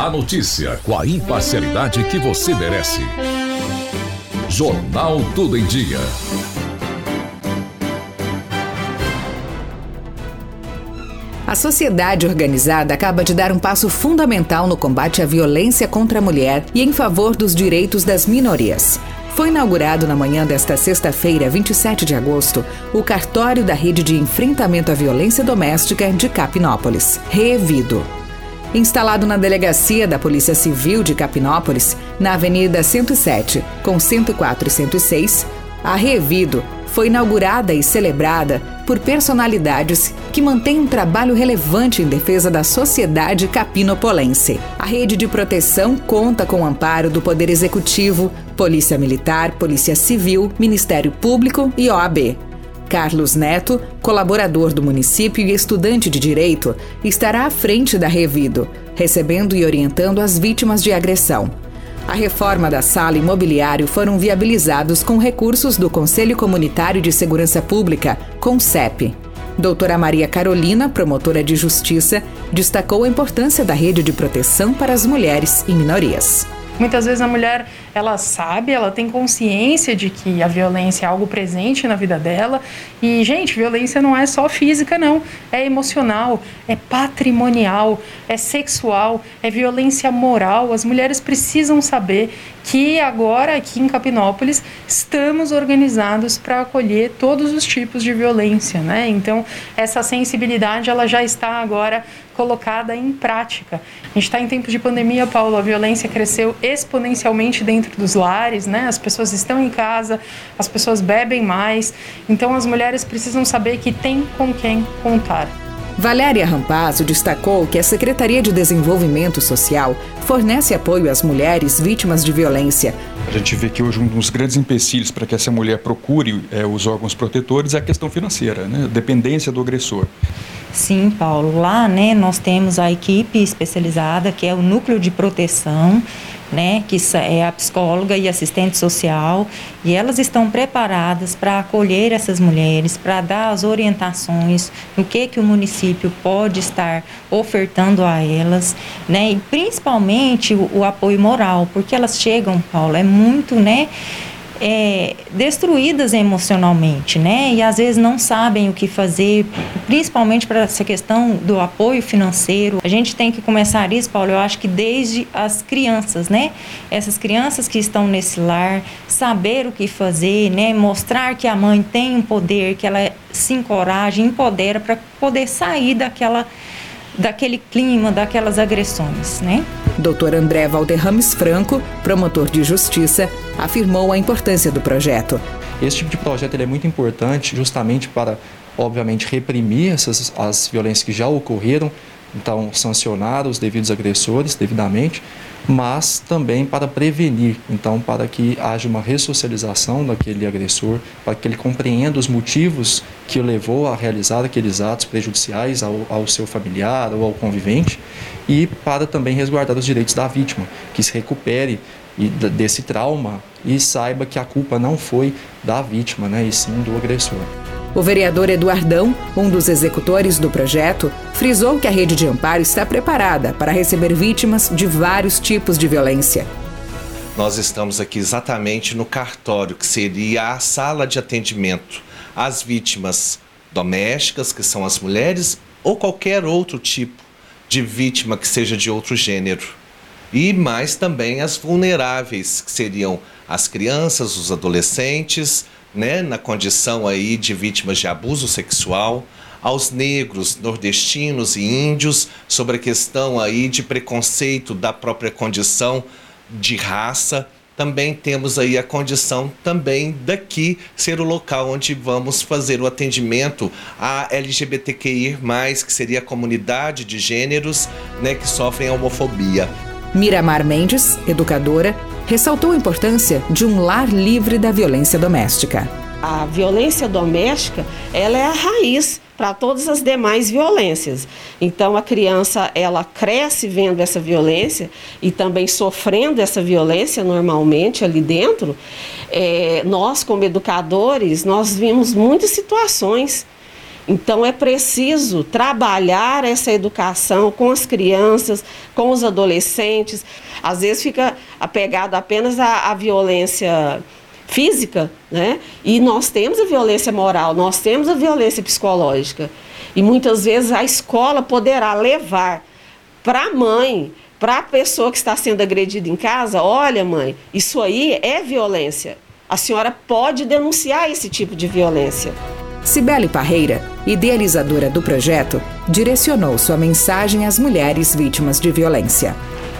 A notícia com a imparcialidade que você merece. Jornal Tudo em Dia. A sociedade organizada acaba de dar um passo fundamental no combate à violência contra a mulher e em favor dos direitos das minorias. Foi inaugurado na manhã desta sexta-feira, 27 de agosto, o cartório da Rede de Enfrentamento à Violência Doméstica de Capinópolis, Revido. Instalado na delegacia da Polícia Civil de Capinópolis, na Avenida 107, com 104 e 106, a Revido foi inaugurada e celebrada por personalidades que mantêm um trabalho relevante em defesa da sociedade capinopolense. A rede de proteção conta com o amparo do Poder Executivo, Polícia Militar, Polícia Civil, Ministério Público e OAB. Carlos Neto, colaborador do município e estudante de direito, estará à frente da Revido, recebendo e orientando as vítimas de agressão. A reforma da sala e mobiliário foram viabilizados com recursos do Conselho Comunitário de Segurança Pública, CONCEP. Doutora Maria Carolina, promotora de justiça, destacou a importância da rede de proteção para as mulheres e minorias. Muitas vezes a mulher, ela sabe, ela tem consciência de que a violência é algo presente na vida dela. E, gente, violência não é só física, não. É emocional, é patrimonial, é sexual, é violência moral. As mulheres precisam saber que agora, aqui em Capinópolis, estamos organizados para acolher todos os tipos de violência, né? Então, essa sensibilidade, ela já está agora colocada em prática. A gente está em tempos de pandemia, Paulo, a violência cresceu exponencialmente dentro dos lares, né? As pessoas estão em casa, as pessoas bebem mais, então as mulheres precisam saber que tem com quem contar. Valéria Rampazzo destacou que a Secretaria de Desenvolvimento Social fornece apoio às mulheres vítimas de violência. A gente vê que hoje um dos grandes empecilhos para que essa mulher procure é, os órgãos protetores é a questão financeira, né? a dependência do agressor. Sim, Paulo. Lá, né, nós temos a equipe especializada, que é o núcleo de proteção, né, que é a psicóloga e assistente social, e elas estão preparadas para acolher essas mulheres, para dar as orientações no que que o município pode estar ofertando a elas, né, e principalmente o, o apoio moral, porque elas chegam, Paulo, é muito, né, é, destruídas emocionalmente, né? E às vezes não sabem o que fazer, principalmente para essa questão do apoio financeiro. A gente tem que começar isso, Paulo, eu acho que desde as crianças, né? Essas crianças que estão nesse lar, saber o que fazer, né? Mostrar que a mãe tem um poder, que ela se encoraja, empodera para poder sair daquela daquele clima, daquelas agressões, né? Dr. André Valderrames Franco, promotor de justiça, afirmou a importância do projeto. Esse tipo de projeto é muito importante justamente para, obviamente, reprimir essas, as violências que já ocorreram, então sancionar os devidos agressores devidamente, mas também para prevenir, então para que haja uma ressocialização daquele agressor, para que ele compreenda os motivos que o levou a realizar aqueles atos prejudiciais ao, ao seu familiar ou ao convivente e para também resguardar os direitos da vítima, que se recupere desse trauma e saiba que a culpa não foi da vítima, né, e sim do agressor. O vereador Eduardão, um dos executores do projeto, frisou que a rede de amparo está preparada para receber vítimas de vários tipos de violência. Nós estamos aqui exatamente no cartório, que seria a sala de atendimento às vítimas domésticas, que são as mulheres, ou qualquer outro tipo de vítima que seja de outro gênero. E mais também as vulneráveis, que seriam as crianças, os adolescentes, né, na condição aí de vítimas de abuso sexual, aos negros, nordestinos e índios sobre a questão aí de preconceito da própria condição de raça. Também temos aí a condição também daqui ser o local onde vamos fazer o atendimento a LGBTQI+, que seria a comunidade de gêneros, né, que sofrem a homofobia. Miramar Mendes, educadora, ressaltou a importância de um lar livre da violência doméstica. A violência doméstica, ela é a raiz para todas as demais violências. Então a criança ela cresce vendo essa violência e também sofrendo essa violência normalmente ali dentro. É, nós como educadores nós vimos muitas situações Então é preciso trabalhar essa educação com as crianças, com os adolescentes. Às vezes fica apegado apenas à, à violência física, né? E nós temos a violência moral, nós temos a violência psicológica. E muitas vezes a escola poderá levar para a mãe, para a pessoa que está sendo agredida em casa, olha, mãe, isso aí é violência. A senhora pode denunciar esse tipo de violência. Cibele Parreira, idealizadora do projeto, direcionou sua mensagem às mulheres vítimas de violência.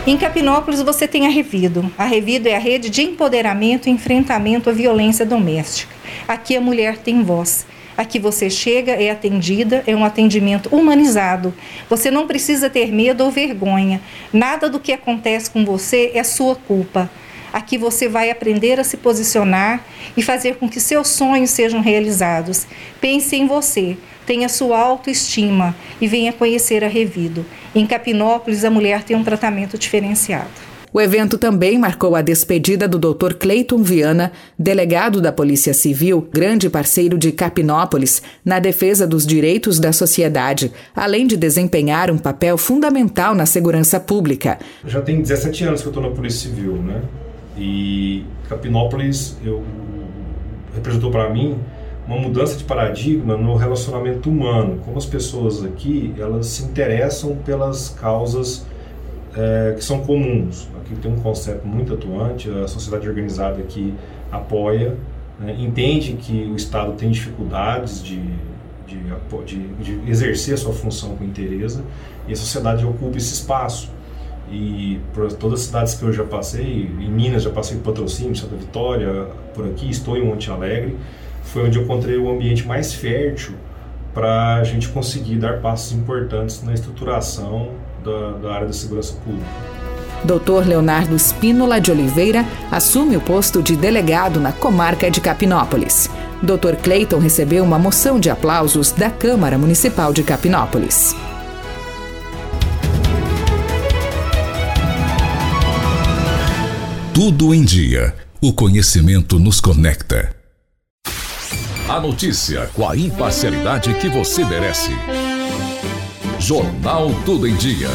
Em Capinópolis você tem a Revido. A Revido é a rede de empoderamento e enfrentamento à violência doméstica. Aqui a mulher tem voz. Aqui você chega, é atendida, é um atendimento humanizado. Você não precisa ter medo ou vergonha. Nada do que acontece com você é sua culpa. Aqui você vai aprender a se posicionar e fazer com que seus sonhos sejam realizados. Pense em você, tenha sua autoestima e venha conhecer a Revido. Em Capinópolis, a mulher tem um tratamento diferenciado. O evento também marcou a despedida do Dr. Cleiton Viana, delegado da Polícia Civil, grande parceiro de Capinópolis, na defesa dos direitos da sociedade, além de desempenhar um papel fundamental na segurança pública. Já tem 17 anos que eu estou na Polícia Civil, né? E Capinópolis eu, representou para mim uma mudança de paradigma no relacionamento humano, como as pessoas aqui elas se interessam pelas causas é, que são comuns. Aqui tem um conceito muito atuante, a sociedade organizada aqui apoia, né, entende que o Estado tem dificuldades de, de, de, de exercer a sua função com interesse e a sociedade ocupa esse espaço. E por todas as cidades que eu já passei, em Minas já passei em Patrocínio, Santa Vitória, por aqui, estou em Monte Alegre, foi onde eu encontrei o ambiente mais fértil para a gente conseguir dar passos importantes na estruturação da, da área da segurança pública. Dr. Leonardo Espínola de Oliveira assume o posto de delegado na comarca de Capinópolis. Dr. Cleiton recebeu uma moção de aplausos da Câmara Municipal de Capinópolis. Tudo em dia. O conhecimento nos conecta. A notícia com a imparcialidade que você merece. Jornal Tudo em Dia.